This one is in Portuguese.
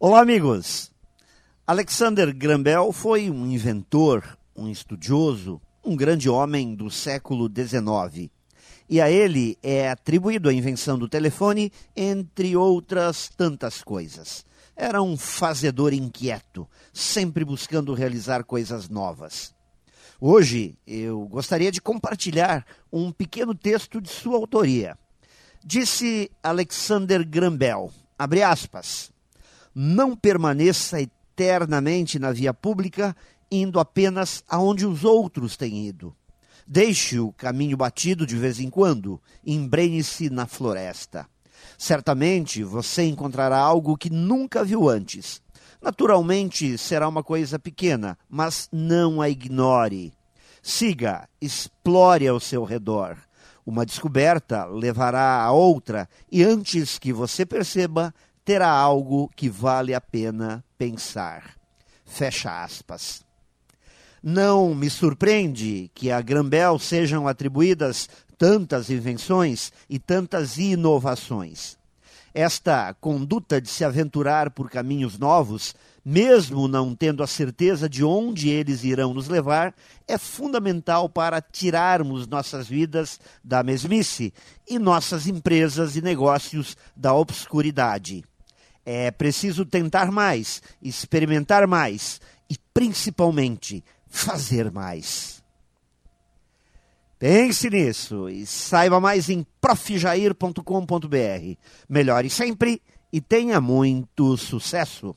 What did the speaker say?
Olá, amigos! Alexander Graham foi um inventor, um estudioso, um grande homem do século XIX. E a ele é atribuído a invenção do telefone, entre outras tantas coisas. Era um fazedor inquieto, sempre buscando realizar coisas novas. Hoje eu gostaria de compartilhar um pequeno texto de sua autoria. Disse Alexander Graham abre aspas, não permaneça eternamente na via pública, indo apenas aonde os outros têm ido. Deixe o caminho batido de vez em quando, embrenhe-se na floresta. Certamente você encontrará algo que nunca viu antes. Naturalmente será uma coisa pequena, mas não a ignore. Siga, explore ao seu redor. Uma descoberta levará a outra, e antes que você perceba, terá algo que vale a pena pensar. Fecha aspas. Não me surpreende que a Grambel sejam atribuídas tantas invenções e tantas inovações. Esta conduta de se aventurar por caminhos novos, mesmo não tendo a certeza de onde eles irão nos levar, é fundamental para tirarmos nossas vidas da mesmice e nossas empresas e negócios da obscuridade. É preciso tentar mais, experimentar mais e, principalmente, fazer mais. Pense nisso e saiba mais em profjair.com.br. Melhore sempre e tenha muito sucesso!